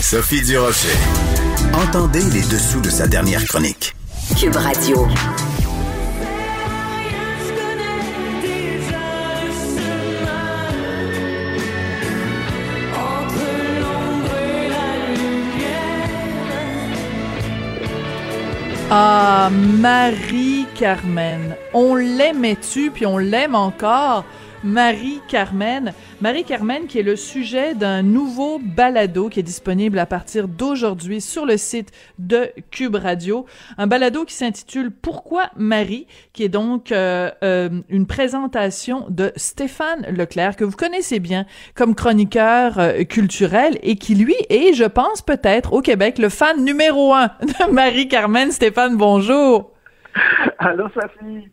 Sophie Durocher. Entendez les dessous de sa dernière chronique. Cube Radio. Ah, Marie-Carmen. On l'aimait-tu, puis on l'aime encore? Marie-Carmen. Marie-Carmen qui est le sujet d'un nouveau balado qui est disponible à partir d'aujourd'hui sur le site de Cube Radio. Un balado qui s'intitule Pourquoi Marie, qui est donc euh, euh, une présentation de Stéphane Leclerc, que vous connaissez bien comme chroniqueur euh, culturel et qui, lui, est, je pense peut-être, au Québec, le fan numéro un de Marie-Carmen. Stéphane, bonjour. Allô, Sophie.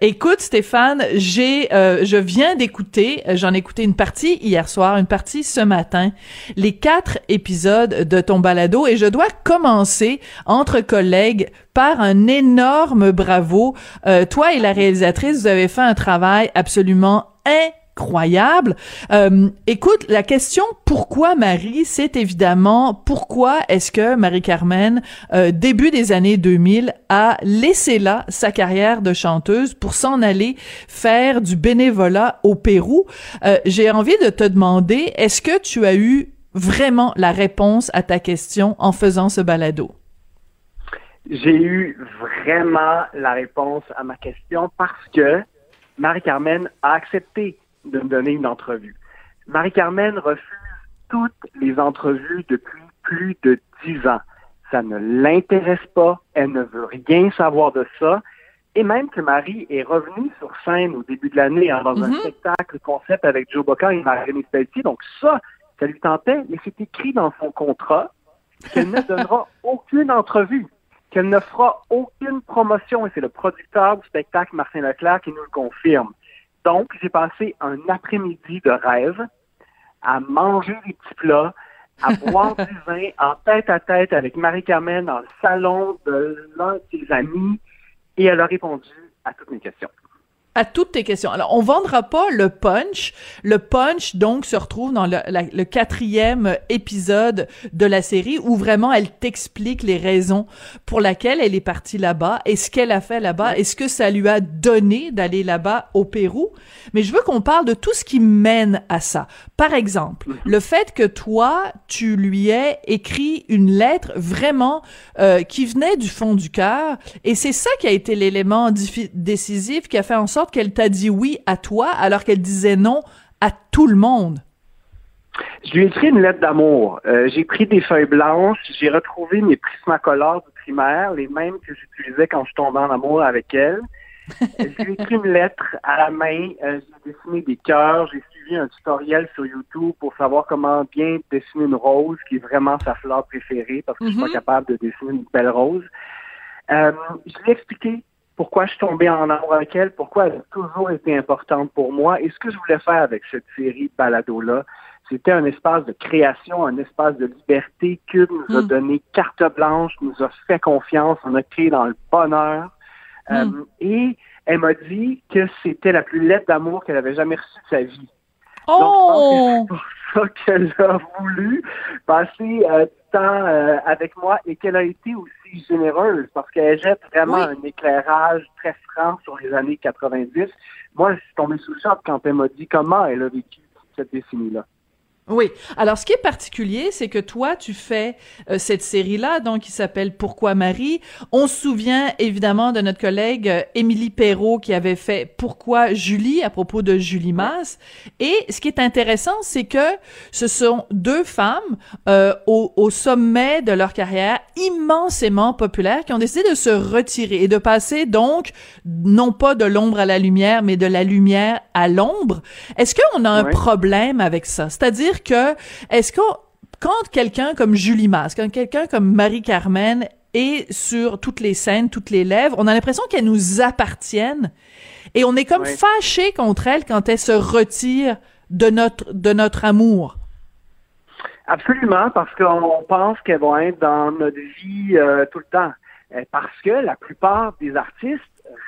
Écoute, Stéphane, j'ai, euh, je viens d'écouter, euh, j'en ai écouté une partie hier soir, une partie ce matin, les quatre épisodes de ton balado, et je dois commencer entre collègues par un énorme bravo. Euh, toi et la réalisatrice, vous avez fait un travail absolument incroyable incroyable. Euh, écoute, la question pourquoi Marie, c'est évidemment pourquoi est-ce que Marie-Carmen, euh, début des années 2000, a laissé là sa carrière de chanteuse pour s'en aller faire du bénévolat au Pérou? Euh, j'ai envie de te demander, est-ce que tu as eu vraiment la réponse à ta question en faisant ce balado? J'ai eu vraiment la réponse à ma question parce que Marie-Carmen a accepté de me donner une entrevue. Marie-Carmen refuse toutes les entrevues depuis plus de dix ans. Ça ne l'intéresse pas, elle ne veut rien savoir de ça. Et même que Marie est revenue sur scène au début de l'année hein, dans un Mhm. spectacle concept avec Joe Boca et Marie-Rémy Pelletier. Donc ça, ça lui tentait, mais c'est écrit dans son contrat qu'elle ne donnera aucune entrevue, qu'elle ne fera aucune promotion. Et c'est le producteur du spectacle, Martin Leclerc, qui nous le confirme. Donc, j'ai passé un après-midi de rêve à manger des petits plats, à boire du vin en tête à tête avec Marie-Carmen dans le salon de l'un de ses amis et elle a répondu à toutes mes questions. À toutes tes questions. Alors, on vendra pas le punch. Le punch, donc, se retrouve dans le, la- le quatrième épisode de la série où vraiment elle t'explique les raisons pour lesquelles elle est partie là-bas et ce qu'elle a fait là-bas et ce que ça lui a donné d'aller là-bas au Pérou. Mais je veux qu'on parle de tout ce qui mène à ça. Par exemple, le fait que toi, tu lui aies écrit une lettre vraiment euh, qui venait du fond du cœur et c'est ça qui a été l'élément décisif qui a fait en sorte qu'elle t'a dit oui à toi alors qu'elle disait non à tout le monde. Je lui ai écrit une lettre d'amour. Euh, j'ai pris des feuilles blanches, j'ai retrouvé mes prismacolores du primaire, les mêmes que j'utilisais quand je tombais en amour avec elle. Je lui ai écrit une lettre à la main, euh, j'ai dessiné des cœurs, j'ai suivi un tutoriel sur YouTube pour savoir comment bien dessiner une rose, qui est vraiment sa fleur préférée, parce que je suis Mhm. pas capable de dessiner une belle rose. Euh, je lui ai expliqué pourquoi je suis tombé en amour avec elle, pourquoi elle a toujours été importante pour moi, et ce que je voulais faire avec cette série de balados-là, c'était un espace de création, un espace de liberté. Cube nous a Mm. donné carte blanche, nous a fait confiance, on a créé dans le bonheur. Euh, et elle m'a dit que c'était la plus lettre d'amour qu'elle avait jamais reçue de sa vie. Oh! Donc, je pense que c'est pour ça qu'elle a voulu passer euh, du temps euh, avec moi et qu'elle a été aussi généreuse parce qu'elle jette vraiment Oui. un éclairage très franc sur les années 90. Moi, je suis tombé sous le choc quand elle m'a dit comment elle a vécu cette décennie-là. Oui. Alors, ce qui est particulier, c'est que toi, tu fais euh, cette série-là, donc qui s'appelle Pourquoi Marie. On se souvient évidemment de notre collègue euh, Émilie Perrault qui avait fait Pourquoi Julie à propos de Julie Masse. Et ce qui est intéressant, c'est que ce sont deux femmes euh, au, au sommet de leur carrière, immensément populaires, qui ont décidé de se retirer et de passer donc non pas de l'ombre à la lumière, mais de la lumière à l'ombre. Est-ce qu'on a un problème avec ça? C'est-à-dire que, est-ce que quand quelqu'un comme Julie Masse, quand quelqu'un comme Marie-Carmen est sur toutes les scènes, toutes les lèvres, on a l'impression qu'elles nous appartiennent et on est comme fâché contre elles quand elles se retirent de notre, de notre amour. Absolument, parce qu'on pense qu'elles vont être dans notre vie euh, tout le temps. Euh, parce que la plupart des artistes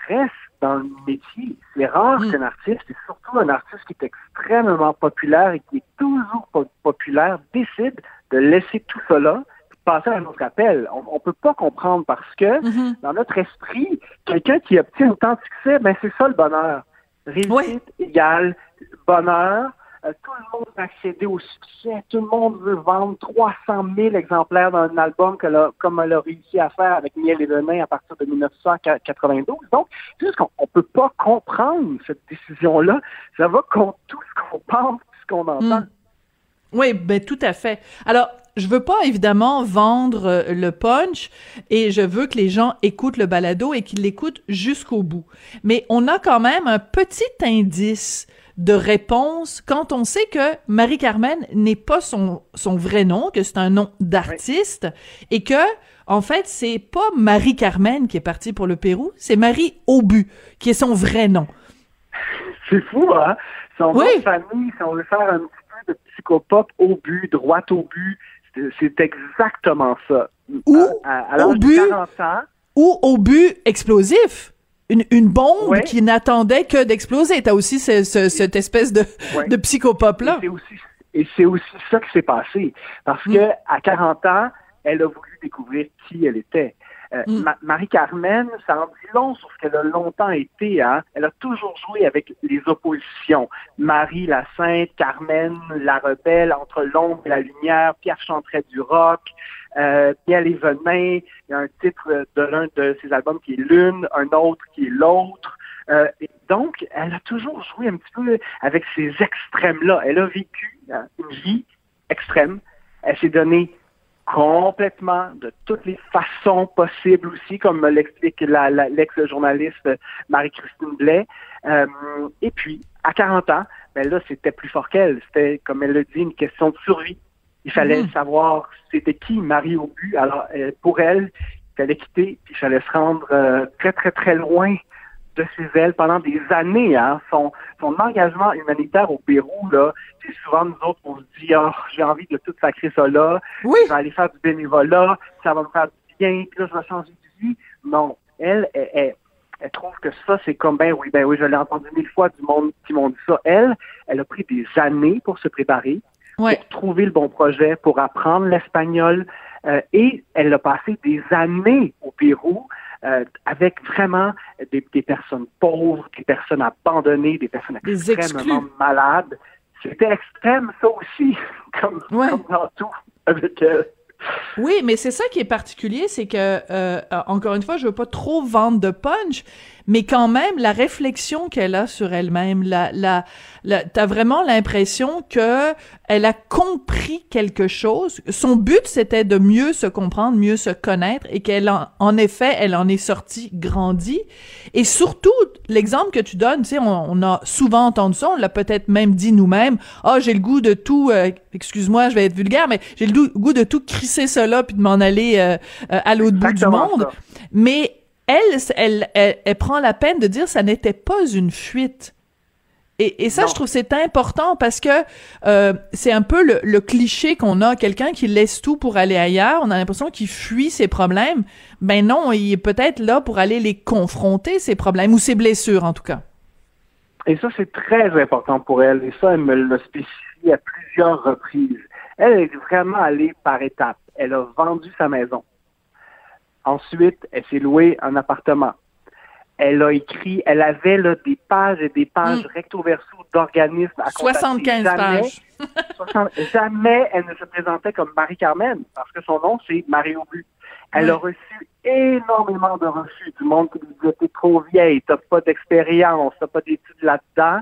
restent dans le métier. C'est rare Mm. qu'un artiste, et surtout un artiste qui est extrêmement populaire et qui est toujours po- populaire, décide de laisser tout cela passer à un autre appel. On, ne peut pas comprendre parce que mm-hmm. dans notre esprit, quelqu'un qui obtient autant de succès, ben c'est ça le bonheur. Réussite égale bonheur. Euh, tout le monde veut accéder au succès. Tout le monde veut vendre 300 000 exemplaires d'un album que comme elle a réussi à faire avec Miel et Venin à partir de 1992. Donc, juste qu'on ne peut pas comprendre cette décision-là. Ça va contre tout qu'on pense, ce qu'on entend. Mm. Oui, ben tout à fait. Alors, je veux pas évidemment vendre euh, le punch et je veux que les gens écoutent le balado et qu'ils l'écoutent jusqu'au bout. Mais on a quand même un petit indice de réponse quand on sait que Marie-Carmen n'est pas son, son vrai nom, que c'est un nom d'artiste et que, en fait, c'est pas Marie-Carmen qui est partie pour le Pérou, c'est Marie Aubu qui est son vrai nom. C'est fou, hein? Son nom de famille, si on veut faire un petit peu de psychopop au but, droit au but, c'est exactement ça. Ou au but, ou au but explosif. Une, une bombe qui n'attendait que d'exploser. T'as aussi cette espèce de, de psychopop-là. Et c'est aussi ça qui s'est passé. Parce mm. que à 40 ans, elle a voulu découvrir qui elle était. Euh, mm. Marie-Carmen, ça en dit long sur ce qu'elle a longtemps été. Hein? Elle a toujours joué avec les oppositions. Marie la Sainte, Carmen la rebelle, entre l'ombre et la lumière, Pierre chanterait du rock, euh, Pierre les Venin, il y a un titre de l'un de ses albums qui est l'une, un autre qui est l'autre. Euh, donc, elle a toujours joué un petit peu avec ces extrêmes-là. Elle a vécu hein, une vie extrême. Elle s'est donnée complètement de toutes les façons possibles aussi, comme l'explique l'ex-journaliste Marie-Christine Blais. Euh, et puis, à 40 ans, ben là, c'était plus fort qu'elle. C'était, comme elle le dit, une question de survie. Il fallait mm-hmm. savoir c'était qui Marie au but. Alors, euh, pour elle, il fallait quitter, puis il fallait se rendre euh, très, très, très loin de chez elle pendant des années. Hein. Son, son engagement humanitaire au Pérou, là, c'est souvent nous autres, on se dit, oh, j'ai envie de tout sacrer ça là, oui. je vais aller faire du bénévolat, ça va me faire du bien, puis là, je vais changer de vie. Non, elle, elle, elle, trouve que ça, c'est comme, ben oui, ben oui, je l'ai entendu mille fois du monde qui m'ont dit ça. Elle, elle a pris des années pour se préparer, pour trouver le bon projet, pour apprendre l'espagnol, euh, et elle a passé des années au Pérou euh, avec vraiment des, personnes pauvres, des personnes abandonnées, des personnes extrêmement malades. C'était extrême, ça aussi, comme, dans tout avec elle. Oui, mais c'est ça qui est particulier, c'est que euh, encore une fois, je veux pas trop vendre de punch, mais quand même la réflexion qu'elle a sur elle-même, la, la, la t'as vraiment l'impression que elle a compris quelque chose. Son but c'était de mieux se comprendre, mieux se connaître, et qu'elle en, en effet, elle en est sortie grandie. Et surtout, l'exemple que tu donnes, tu sais, on, a souvent entendu ça, on l'a peut-être même dit nous-mêmes. Ah, oh, j'ai le goût de tout. Euh, excuse-moi, je vais être vulgaire, mais j'ai le goût de tout crisser cela puis de m'en aller euh, euh, à l'autre bout du monde. Mais elle, elle, elle, prend la peine de dire ça n'était pas une fuite. Et, et ça, je trouve c'est important parce que euh, c'est un peu le, le cliché qu'on a, quelqu'un qui laisse tout pour aller ailleurs. On a l'impression qu'il fuit ses problèmes. Ben non, il est peut-être là pour aller les confronter, ses problèmes, ou ses blessures en tout cas. Et ça, c'est très important pour elle. Et ça, elle me l'a spécifié à plusieurs reprises. Elle est vraiment allée par étapes. Elle a vendu sa maison. Ensuite, elle s'est louée un appartement. Elle a écrit, elle avait là, des pages et des pages mm. recto verso d'organismes à 75 pages. jamais elle ne se présentait comme Marie-Carmen, parce que son nom, c'est Marie Aubu. Elle a reçu énormément de refus du monde qui lui disait T'es trop vieille, t'as pas d'expérience, t'as pas d'études là-dedans.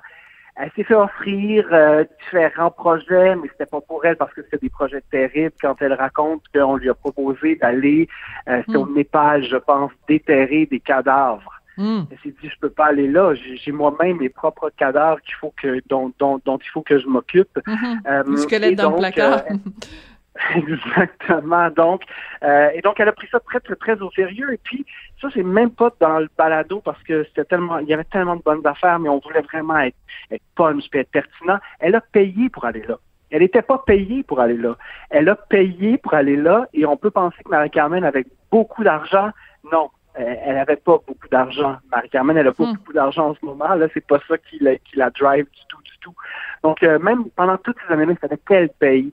Elle s'est fait offrir euh, différents projets, mais c'était pas pour elle parce que c'était des projets terribles. Quand elle raconte qu'on lui a proposé d'aller, euh, au hmm. Népal, je pense, déterrer des cadavres. Hmm. Elle s'est dit, je peux pas aller là. J'ai moi-même mes propres cadavres qu'il faut que dont, dont, dont, il faut que je m'occupe. Mm le squelette dans le placard. Exactement. Donc, euh, et donc, elle a pris ça très, très, très au sérieux. Et puis, ça, c'est même pas dans le balado parce que c'était tellement, il y avait tellement de bonnes affaires, mais on voulait vraiment être, être punch et être pertinent. Elle a payé pour aller là. Elle n'était pas payée pour aller là. Elle a payé pour aller là et on peut penser que Marie-Carmen avait beaucoup d'argent. Non, elle n'avait pas beaucoup d'argent. Marie-Carmen, elle a pas hmm. beaucoup d'argent en ce moment. Là, c'est pas ça qui la, qui la drive du tout, du tout. Donc, euh, même pendant toutes ces années-là, fallait qu'elle paye.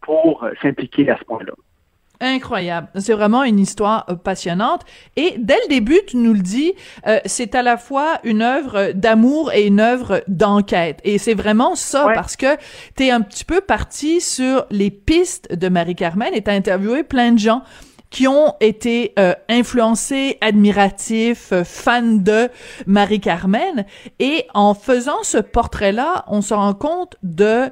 Pour s'impliquer à ce point-là. Incroyable. C'est vraiment une histoire euh, passionnante. Et dès le début, tu nous le dis, euh, c'est à la fois une œuvre d'amour et une œuvre d'enquête. Et c'est vraiment ça, parce que tu es un petit peu parti sur les pistes de Marie-Carmen et tu as interviewé plein de gens qui ont été euh, influencés, admiratifs, fans de Marie-Carmen. Et en faisant ce portrait-là, on se rend compte de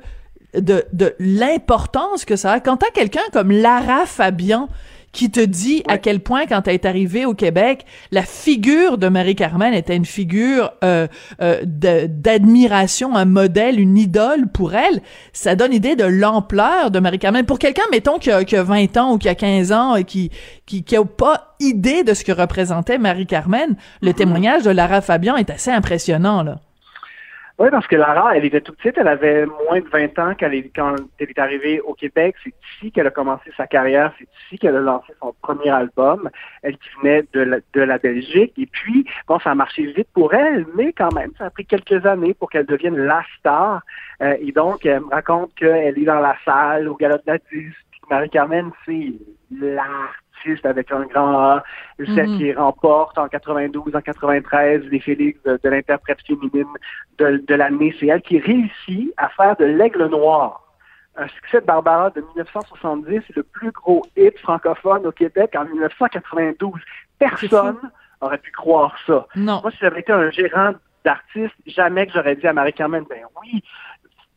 de, de l'importance que ça a. Quand t'as quelqu'un comme Lara Fabian qui te dit à quel point, quand elle est arrivée au Québec, la figure de Marie-Carmen était une figure euh, euh, d'admiration, un modèle, une idole pour elle, ça donne idée de l'ampleur de Marie-Carmen. Pour quelqu'un, mettons, qui a, qui a, 20 ans ou qui a 15 ans et qui, qui, qui a pas idée de ce que représentait Marie-Carmen, le mm-hmm. témoignage de Lara Fabian est assez impressionnant, là. Oui, parce que Lara, elle était toute petite, elle avait moins de 20 ans quand elle, est, arrivée au Québec. C'est ici qu'elle a commencé sa carrière, c'est ici qu'elle a lancé son premier album. Elle qui venait de la, Belgique. Et puis, bon, ça a marché vite pour elle, mais quand même, ça a pris quelques années pour qu'elle devienne la star. Euh, et donc, elle me raconte qu'elle est dans la salle au galop de la. Marie-Carmen, c'est la avec un grand A, celle mhm. qui remporte en 92, en 93 les Félix de, l'interprète féminine de, l'année. C'est elle qui réussit à faire de l'aigle noir un succès de Barbara de 1970, c'est le plus gros hit francophone au Québec en 1992. Personne aurait pu croire ça. Non. Moi, si j'avais été un gérant d'artiste, jamais que j'aurais dit à Marie-Carmen, ben oui,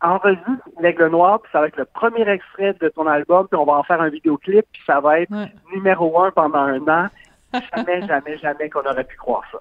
enregistre L'Aigle Noir, puis ça va être le premier extrait de ton album, puis on va en faire un vidéoclip, puis ça va être numéro un pendant un an. Jamais, jamais, jamais qu'on aurait pu croire ça.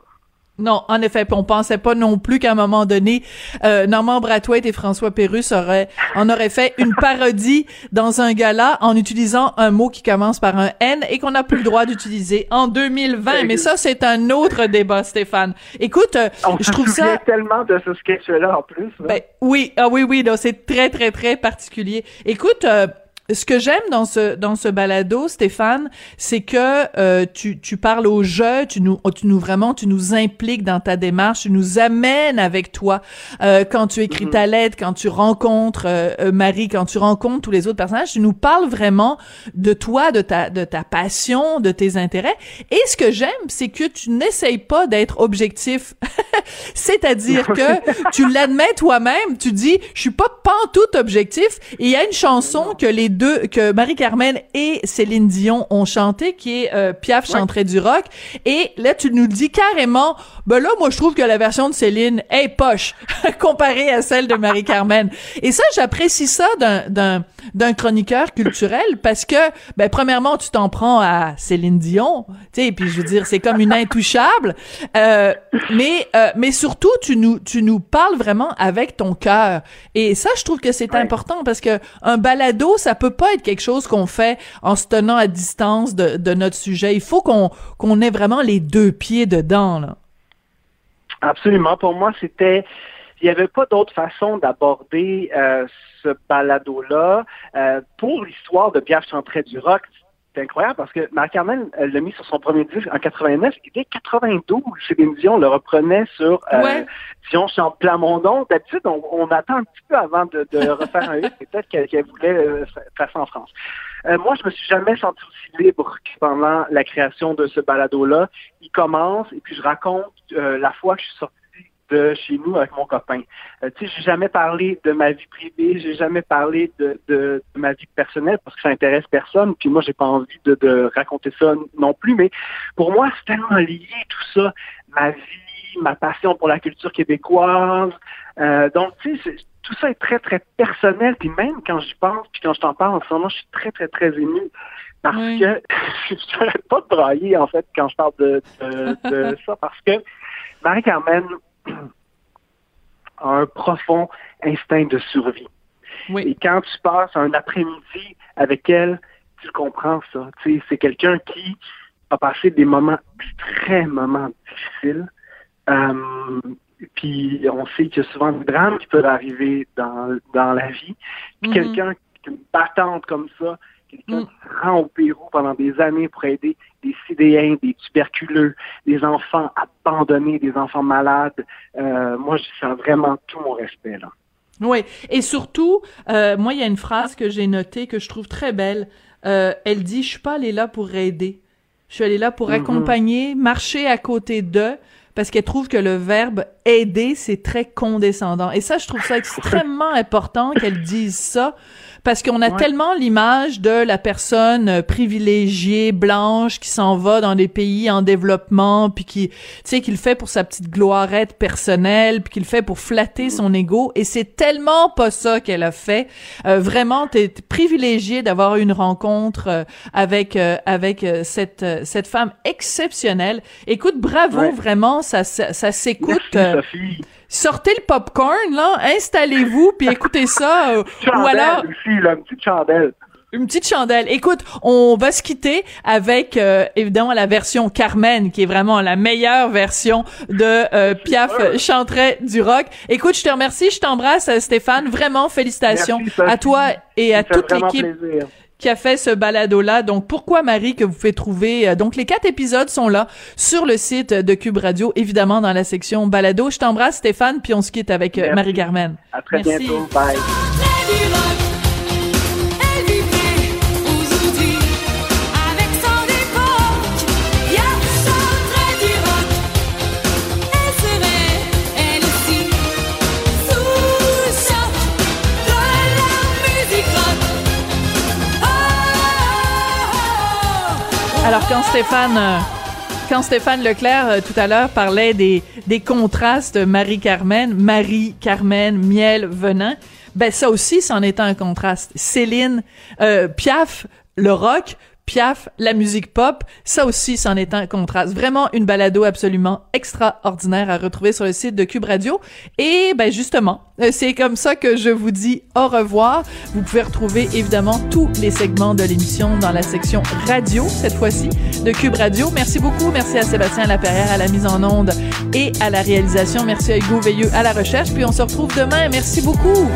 Non, en effet, on pensait pas non plus qu'à un moment donné, euh, Normand Brathwaite et François Pérus auraient, en auraient fait une parodie dans un gala en utilisant un mot qui commence par un N et qu'on n'a plus le droit d'utiliser en 2020. Mais ça, c'est un autre débat, Stéphane. Écoute, euh, je trouve ça tellement de ce sketch-là en plus. Ben, oui, ah oui, oui, c'est très, très, très particulier. Écoute. Euh, ce que j'aime dans ce dans ce balado, Stéphane, c'est que euh, tu, tu parles au jeu, tu nous tu nous vraiment tu nous impliques dans ta démarche, tu nous amènes avec toi euh, quand tu écris ta mhm. lettre, quand tu rencontres euh, Marie, quand tu rencontres tous les autres personnages, tu nous parles vraiment de toi, de ta de ta passion, de tes intérêts. Et ce que j'aime, c'est que tu n'essayes pas d'être objectif, c'est-à-dire que tu l'admets toi-même, tu dis je suis pas pantoute objectif. Et il y a une chanson que les deux que Marie-Carmen et Céline Dion ont chanté, qui est euh, Piaf chanterait du rock. Et là, tu nous dis carrément, ben là, moi, je trouve que la version de Céline est poche comparée à celle de Marie-Carmen. Et ça, j'apprécie ça d'un, d'un, d'un chroniqueur culturel parce que, ben, premièrement, tu t'en prends à Céline Dion, tu sais, puis je veux dire, c'est comme une intouchable. Euh, mais, euh, mais surtout, tu nous, tu nous parles vraiment avec ton cœur. Et ça, je trouve que c'est important parce que un balado, ça peut peut pas être quelque chose qu'on fait en se tenant à distance de, notre sujet. Il faut qu'on qu'on ait vraiment les deux pieds dedans. Absolument. Pour moi, c'était il n'y avait pas d'autre façon d'aborder euh, ce balado-là. Euh, pour l'histoire de Pierre Chantré du rock, c'est incroyable parce que Marc-Carmen l'a mis sur son premier disque en 89. Il était 92. Chez Dion le reprenait sur euh, Dion chante Plamondon. D'habitude, on, attend un petit peu avant de, refaire un hit. Peut-être qu'elle voulait euh, ça en France. Euh, moi, je me suis jamais senti aussi libre que pendant la création de ce balado-là. Il commence et puis je raconte euh, la fois que je suis sorti de chez nous avec mon copain. Euh, tu sais, j'ai jamais parlé de ma vie privée, j'ai jamais parlé de, de, ma vie personnelle parce que ça intéresse personne. Puis moi, j'ai pas envie de, de, raconter ça non plus. Mais pour moi, c'est tellement lié tout ça, ma vie, ma passion pour la culture québécoise. Euh, donc, tu sais, tout ça est très très personnel. Puis même quand j'y pense, puis quand je t'en parle en ce moment, je suis très très très ému parce que je n'arrête pas de brailler en fait quand je parle de, de, de ça parce que Marie-Carmen, a un profond instinct de survie. Et quand tu passes un après-midi avec elle, tu comprends ça. c'est quelqu'un qui a passé des moments extrêmement difficiles. Euh, puis on sait qu'il y a souvent des drames qui peuvent arriver dans, dans la vie. Puis mm-hmm. quelqu'un, une battante comme ça, quelqu'un mm. qui se rend au Pérou pendant des années pour aider des sidéens, des tuberculeux, des enfants abandonnés, des enfants malades. Euh, moi, je sens vraiment tout mon respect là. Oui, et surtout, euh, moi, il y a une phrase que j'ai notée que je trouve très belle. Euh, elle dit, je suis pas allée là pour aider. Je suis allée là pour Mhm. accompagner, marcher à côté d'eux, parce qu'elle trouve que le verbe aider, c'est très condescendant. Et ça, je trouve ça extrêmement important qu'elle dise ça, parce qu'on a Ouais. tellement l'image de la personne privilégiée, blanche, qui s'en va dans des pays en développement, puis qui, tu sais, qui le fait pour sa petite gloirette personnelle, puis qui le fait pour flatter son ego. Et c'est tellement pas ça qu'elle a fait. Euh, vraiment, t'es t'es privilégié d'avoir une rencontre euh, avec euh, avec euh, cette euh, cette femme exceptionnelle. Écoute, bravo, Ouais. vraiment, ça ça, ça s'écoute. Euh, sortez le popcorn là, installez-vous puis écoutez ça. euh, ou alors aussi, là, une petite chandelle. une petite chandelle. Écoute, on va se quitter avec euh, évidemment la version Carmen, qui est vraiment la meilleure version de euh, Piaf chanterait du rock. Écoute, je te remercie, je t'embrasse, Stéphane. Vraiment, félicitations Merci, à toi et à toute l'équipe. Qui a fait ce balado-là. Donc, pourquoi Marie que vous pouvez trouver. euh, donc, les quatre épisodes sont là sur le site de Cube Radio, évidemment dans la section balado. Je t'embrasse, Stéphane, puis on se quitte avec euh. Marie-Carmen. À très Merci. bientôt. Bye. Quand Stéphane euh, quand Stéphane Leclerc euh, tout à l'heure parlait des des contrastes Marie-Carmen, Marie-Carmen, miel, venin, ben ça aussi c'en est un contraste. Céline, euh, Piaf, le rock, Piaf, la musique pop, ça aussi c'en est un contraste. Vraiment une balado absolument extraordinaire à retrouver sur le site de Cube Radio. Et ben justement, euh, c'est comme ça que je vous dis au revoir. Vous pouvez retrouver évidemment tous les segments de l'émission dans la section radio cette fois-ci de Cube Radio. Merci beaucoup, merci à Sébastien Laperrière à la mise en onde et à la réalisation. Merci à Hugo Veilleux à la recherche. Puis on se retrouve demain. Merci beaucoup.